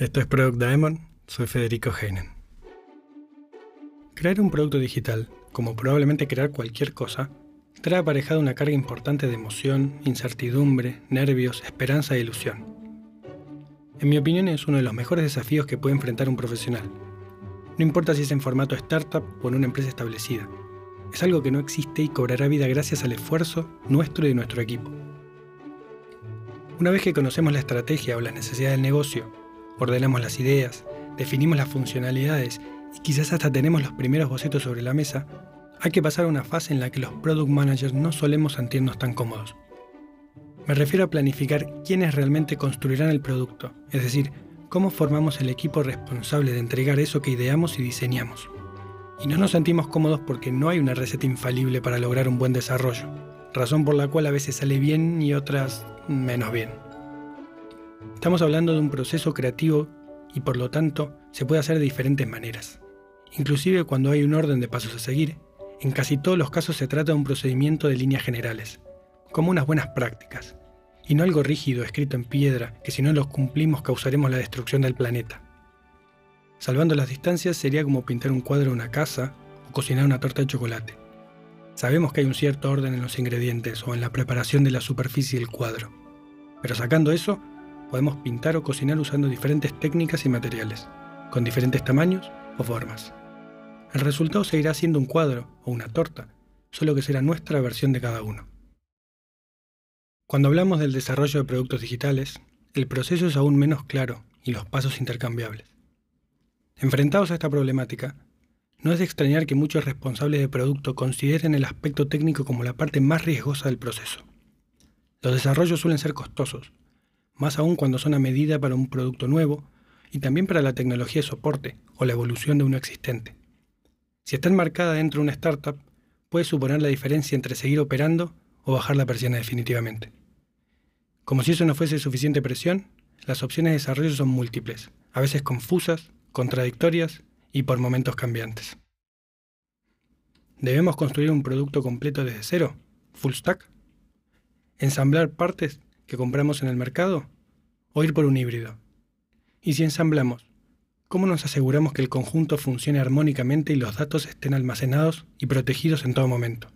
Esto es Product Diamond, soy Federico Heinen. Crear un producto digital, como probablemente crear cualquier cosa, trae aparejada una carga importante de emoción, incertidumbre, nervios, esperanza e ilusión. En mi opinión es uno de los mejores desafíos que puede enfrentar un profesional. No importa si es en formato startup o en una empresa establecida. Es algo que no existe y cobrará vida gracias al esfuerzo nuestro y de nuestro equipo. Una vez que conocemos la estrategia o las necesidades del negocio, ordenamos las ideas, definimos las funcionalidades y quizás hasta tenemos los primeros bocetos sobre la mesa, hay que pasar a una fase en la que los product managers no solemos sentirnos tan cómodos. Me refiero a planificar quiénes realmente construirán el producto, es decir, cómo formamos el equipo responsable de entregar eso que ideamos y diseñamos. Y no nos sentimos cómodos porque no hay una receta infalible para lograr un buen desarrollo, razón por la cual a veces sale bien y otras menos bien. Estamos hablando de un proceso creativo y por lo tanto se puede hacer de diferentes maneras. Inclusive cuando hay un orden de pasos a seguir, en casi todos los casos se trata de un procedimiento de líneas generales, como unas buenas prácticas, y no algo rígido escrito en piedra que si no los cumplimos causaremos la destrucción del planeta. Salvando las distancias sería como pintar un cuadro de una casa o cocinar una torta de chocolate. Sabemos que hay un cierto orden en los ingredientes o en la preparación de la superficie del cuadro, pero sacando eso, podemos pintar o cocinar usando diferentes técnicas y materiales, con diferentes tamaños o formas. El resultado seguirá siendo un cuadro o una torta, solo que será nuestra versión de cada uno. Cuando hablamos del desarrollo de productos digitales, el proceso es aún menos claro y los pasos intercambiables. Enfrentados a esta problemática, no es de extrañar que muchos responsables de producto consideren el aspecto técnico como la parte más riesgosa del proceso. Los desarrollos suelen ser costosos, más aún cuando son a medida para un producto nuevo y también para la tecnología de soporte o la evolución de uno existente. Si está enmarcada dentro de una startup, puede suponer la diferencia entre seguir operando o bajar la persiana definitivamente. Como si eso no fuese suficiente presión, las opciones de desarrollo son múltiples, a veces confusas, contradictorias y por momentos cambiantes. ¿Debemos construir un producto completo desde cero? ¿Full stack? ¿Ensamblar partes que compramos en el mercado o ir por un híbrido? Y si ensamblamos, ¿cómo nos aseguramos que el conjunto funcione armónicamente y los datos estén almacenados y protegidos en todo momento?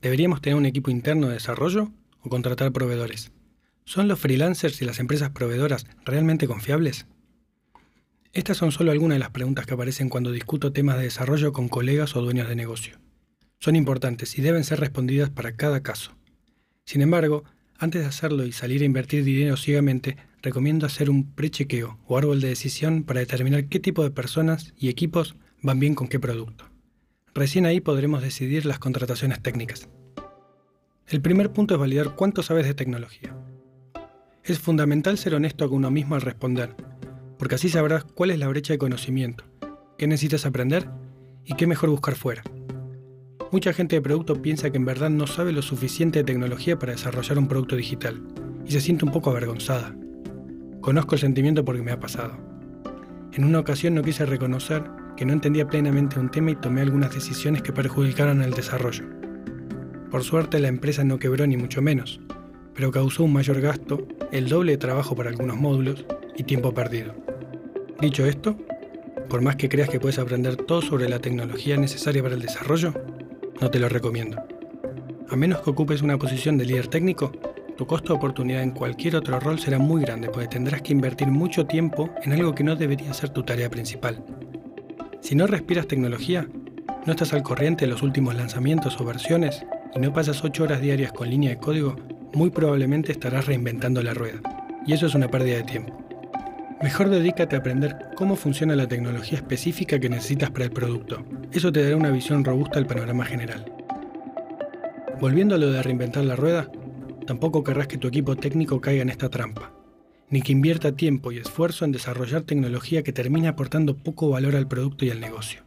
¿Deberíamos tener un equipo interno de desarrollo o contratar proveedores? ¿Son los freelancers y las empresas proveedoras realmente confiables? Estas son solo algunas de las preguntas que aparecen cuando discuto temas de desarrollo con colegas o dueños de negocio. Son importantes y deben ser respondidas para cada caso. Sin embargo, antes de hacerlo y salir a invertir dinero ciegamente, recomiendo hacer un prechequeo o árbol de decisión para determinar qué tipo de personas y equipos van bien con qué producto. Recién ahí podremos decidir las contrataciones técnicas. El primer punto es validar cuánto sabes de tecnología. Es fundamental ser honesto con uno mismo al responder, porque así sabrás cuál es la brecha de conocimiento, qué necesitas aprender y qué mejor buscar fuera. Mucha gente de producto piensa que en verdad no sabe lo suficiente de tecnología para desarrollar un producto digital y se siente un poco avergonzada. Conozco el sentimiento porque me ha pasado. En una ocasión no quise reconocer que no entendía plenamente un tema y tomé algunas decisiones que perjudicaron el desarrollo. Por suerte la empresa no quebró ni mucho menos, pero causó un mayor gasto, el doble trabajo para algunos módulos y tiempo perdido. Dicho esto, por más que creas que puedes aprender todo sobre la tecnología necesaria para el desarrollo, no te lo recomiendo. A menos que ocupes una posición de líder técnico, tu costo de oportunidad en cualquier otro rol será muy grande, porque tendrás que invertir mucho tiempo en algo que no debería ser tu tarea principal. Si no respiras tecnología, no estás al corriente de los últimos lanzamientos o versiones y no pasas 8 horas diarias con línea de código, muy probablemente estarás reinventando la rueda. Y eso es una pérdida de tiempo. Mejor dedícate a aprender cómo funciona la tecnología específica que necesitas para el producto. Eso te dará una visión robusta del panorama general. Volviendo a lo de reinventar la rueda, tampoco querrás que tu equipo técnico caiga en esta trampa, ni que invierta tiempo y esfuerzo en desarrollar tecnología que termine aportando poco valor al producto y al negocio.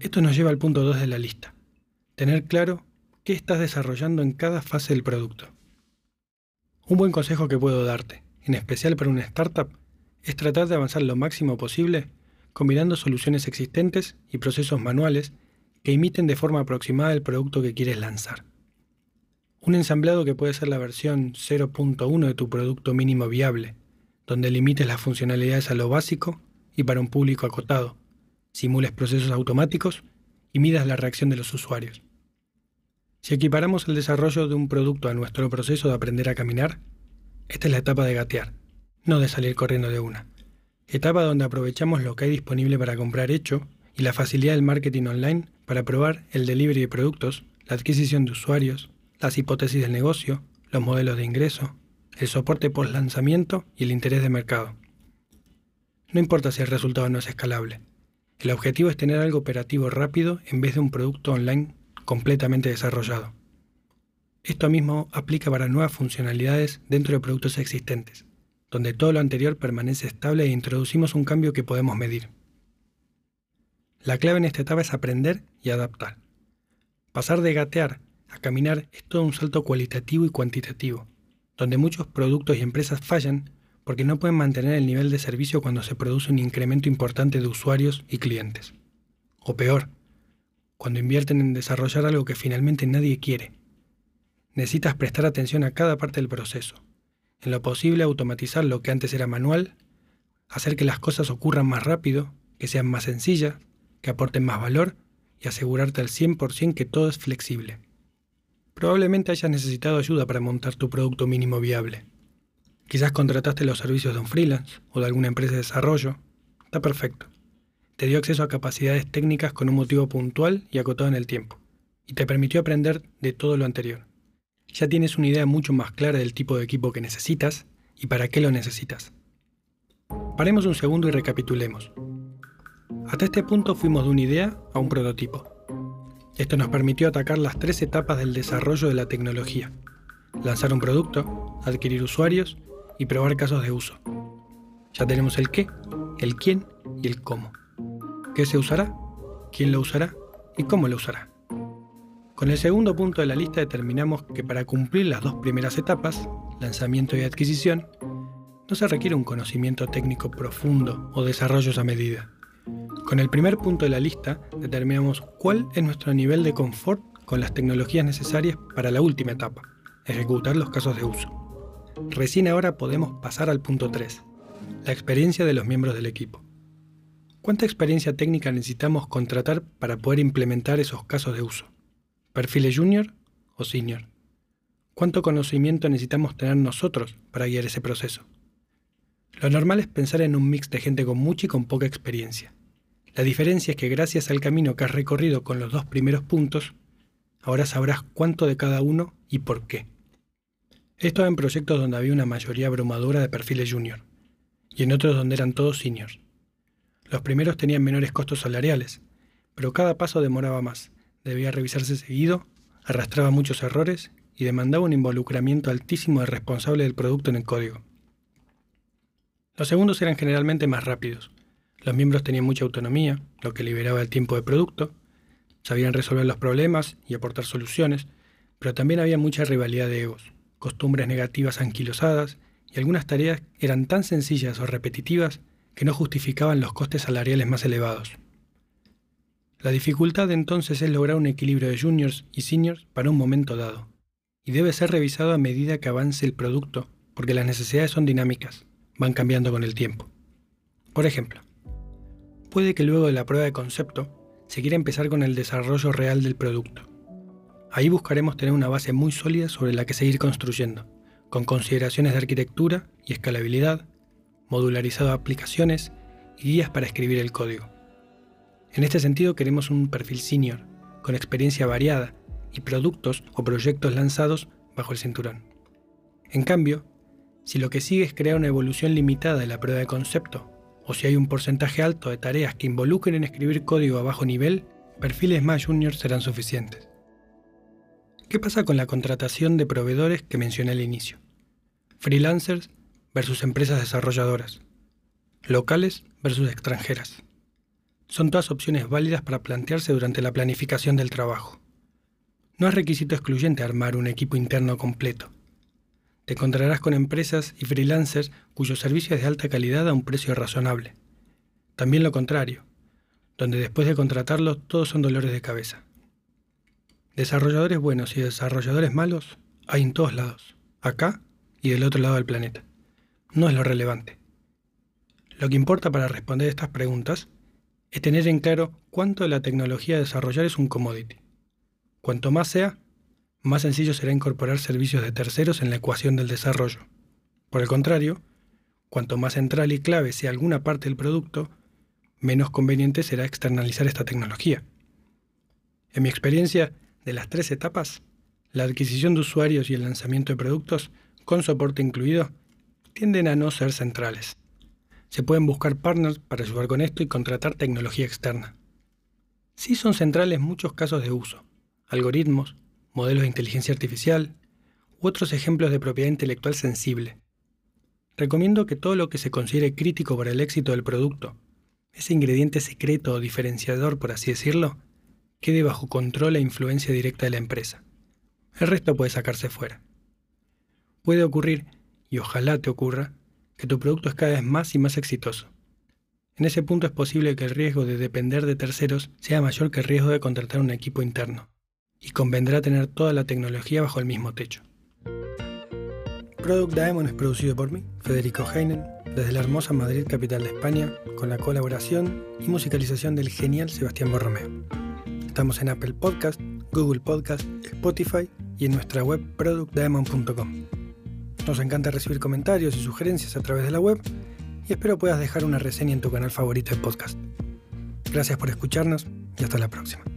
Esto nos lleva al punto 2 de la lista. Tener claro qué estás desarrollando en cada fase del producto. Un buen consejo que puedo darte, en especial para una startup, es tratar de avanzar lo máximo posible combinando soluciones existentes y procesos manuales que imiten de forma aproximada el producto que quieres lanzar. Un ensamblado que puede ser la versión 0.1 de tu producto mínimo viable, donde limites las funcionalidades a lo básico y para un público acotado, simules procesos automáticos y midas la reacción de los usuarios. Si equiparamos el desarrollo de un producto a nuestro proceso de aprender a caminar, esta es la etapa de gatear, no de salir corriendo de una. Etapa donde aprovechamos lo que hay disponible para comprar hecho y la facilidad del marketing online para probar el delivery de productos, la adquisición de usuarios, las hipótesis del negocio, los modelos de ingreso, el soporte post lanzamiento y el interés de mercado. No importa si el resultado no es escalable. El objetivo es tener algo operativo rápido en vez de un producto online completamente desarrollado. Esto mismo aplica para nuevas funcionalidades dentro de productos existentes, donde todo lo anterior permanece estable e introducimos un cambio que podemos medir. La clave en esta etapa es aprender y adaptar. Pasar de gatear a caminar es todo un salto cualitativo y cuantitativo, donde muchos productos y empresas fallan porque no pueden mantener el nivel de servicio cuando se produce un incremento importante de usuarios y clientes. O peor, cuando invierten en desarrollar algo que finalmente nadie quiere. Necesitas prestar atención a cada parte del proceso. En lo posible automatizar lo que antes era manual, hacer que las cosas ocurran más rápido, que sean más sencillas, que aporten más valor y asegurarte al 100% que todo es flexible. Probablemente hayas necesitado ayuda para montar tu producto mínimo viable. Quizás contrataste los servicios de un freelance o de alguna empresa de desarrollo. Está perfecto. Te dio acceso a capacidades técnicas con un motivo puntual y acotado en el tiempo, y te permitió aprender de todo lo anterior. Ya tienes una idea mucho más clara del tipo de equipo que necesitas y para qué lo necesitas. Paremos un segundo y recapitulemos. Hasta este punto fuimos de una idea a un prototipo. Esto nos permitió atacar las tres etapas del desarrollo de la tecnología. Lanzar un producto, adquirir usuarios y probar casos de uso. Ya tenemos el qué, el quién y el cómo. ¿Qué se usará? ¿Quién lo usará? ¿Y cómo lo usará? Con el segundo punto de la lista determinamos que para cumplir las dos primeras etapas, lanzamiento y adquisición, no se requiere un conocimiento técnico profundo o desarrollos a medida. Con el primer punto de la lista determinamos cuál es nuestro nivel de confort con las tecnologías necesarias para la última etapa, ejecutar los casos de uso. Recién ahora podemos pasar al punto 3, la experiencia de los miembros del equipo. ¿Cuánta experiencia técnica necesitamos contratar para poder implementar esos casos de uso? ¿Perfiles junior o senior? ¿Cuánto conocimiento necesitamos tener nosotros para guiar ese proceso? Lo normal es pensar en un mix de gente con mucha y con poca experiencia. La diferencia es que gracias al camino que has recorrido con los dos primeros puntos, ahora sabrás cuánto de cada uno y por qué. Esto en proyectos donde había una mayoría abrumadora de perfiles junior, y en otros donde eran todos seniors. Los primeros tenían menores costos salariales, pero cada paso demoraba más, debía revisarse seguido, arrastraba muchos errores y demandaba un involucramiento altísimo del responsable del producto en el código. Los segundos eran generalmente más rápidos. Los miembros tenían mucha autonomía, lo que liberaba el tiempo de producto, sabían resolver los problemas y aportar soluciones, pero también había mucha rivalidad de egos costumbres negativas anquilosadas y algunas tareas eran tan sencillas o repetitivas que no justificaban los costes salariales más elevados. La dificultad entonces es lograr un equilibrio de juniors y seniors para un momento dado, y debe ser revisado a medida que avance el producto, porque las necesidades son dinámicas, van cambiando con el tiempo. Por ejemplo, puede que luego de la prueba de concepto se quiera empezar con el desarrollo real del producto. Ahí buscaremos tener una base muy sólida sobre la que seguir construyendo, con consideraciones de arquitectura y escalabilidad, modularizado aplicaciones y guías para escribir el código. En este sentido queremos un perfil senior, con experiencia variada y productos o proyectos lanzados bajo el cinturón. En cambio, si lo que sigue es crear una evolución limitada de la prueba de concepto, o si hay un porcentaje alto de tareas que involucren en escribir código a bajo nivel, perfiles más juniors serán suficientes. ¿Qué pasa con la contratación de proveedores que mencioné al inicio? Freelancers versus empresas desarrolladoras. Locales versus extranjeras. Son todas opciones válidas para plantearse durante la planificación del trabajo. No es requisito excluyente armar un equipo interno completo. Te encontrarás con empresas y freelancers cuyo servicio es de alta calidad a un precio razonable. También lo contrario, donde después de contratarlos todos son dolores de cabeza. Desarrolladores buenos y desarrolladores malos hay en todos lados, acá y del otro lado del planeta. No es lo relevante. Lo que importa para responder estas preguntas es tener en claro cuánto de la tecnología a desarrollar es un commodity. Cuanto más sea, más sencillo será incorporar servicios de terceros en la ecuación del desarrollo. Por el contrario, cuanto más central y clave sea alguna parte del producto, menos conveniente será externalizar esta tecnología. En mi experiencia, de las tres etapas, la adquisición de usuarios y el lanzamiento de productos, con soporte incluido, tienden a no ser centrales. Se pueden buscar partners para ayudar con esto y contratar tecnología externa. Sí son centrales muchos casos de uso, algoritmos, modelos de inteligencia artificial u otros ejemplos de propiedad intelectual sensible. Recomiendo que todo lo que se considere crítico para el éxito del producto, ese ingrediente secreto o diferenciador, por así decirlo, quede bajo control e influencia directa de la empresa. El resto puede sacarse fuera. Puede ocurrir, y ojalá te ocurra, que tu producto es cada vez más y más exitoso. En ese punto es posible que el riesgo de depender de terceros sea mayor que el riesgo de contratar un equipo interno, y convendrá tener toda la tecnología bajo el mismo techo. Product Diamond es producido por mí, Federico Heinen, desde la hermosa Madrid, capital de España, con la colaboración y musicalización del genial Sebastián Borromeo. Estamos en Apple Podcast, Google Podcast, Spotify y en nuestra web productdiamond.com. Nos encanta recibir comentarios y sugerencias a través de la web y espero puedas dejar una reseña en tu canal favorito de podcast. Gracias por escucharnos y hasta la próxima.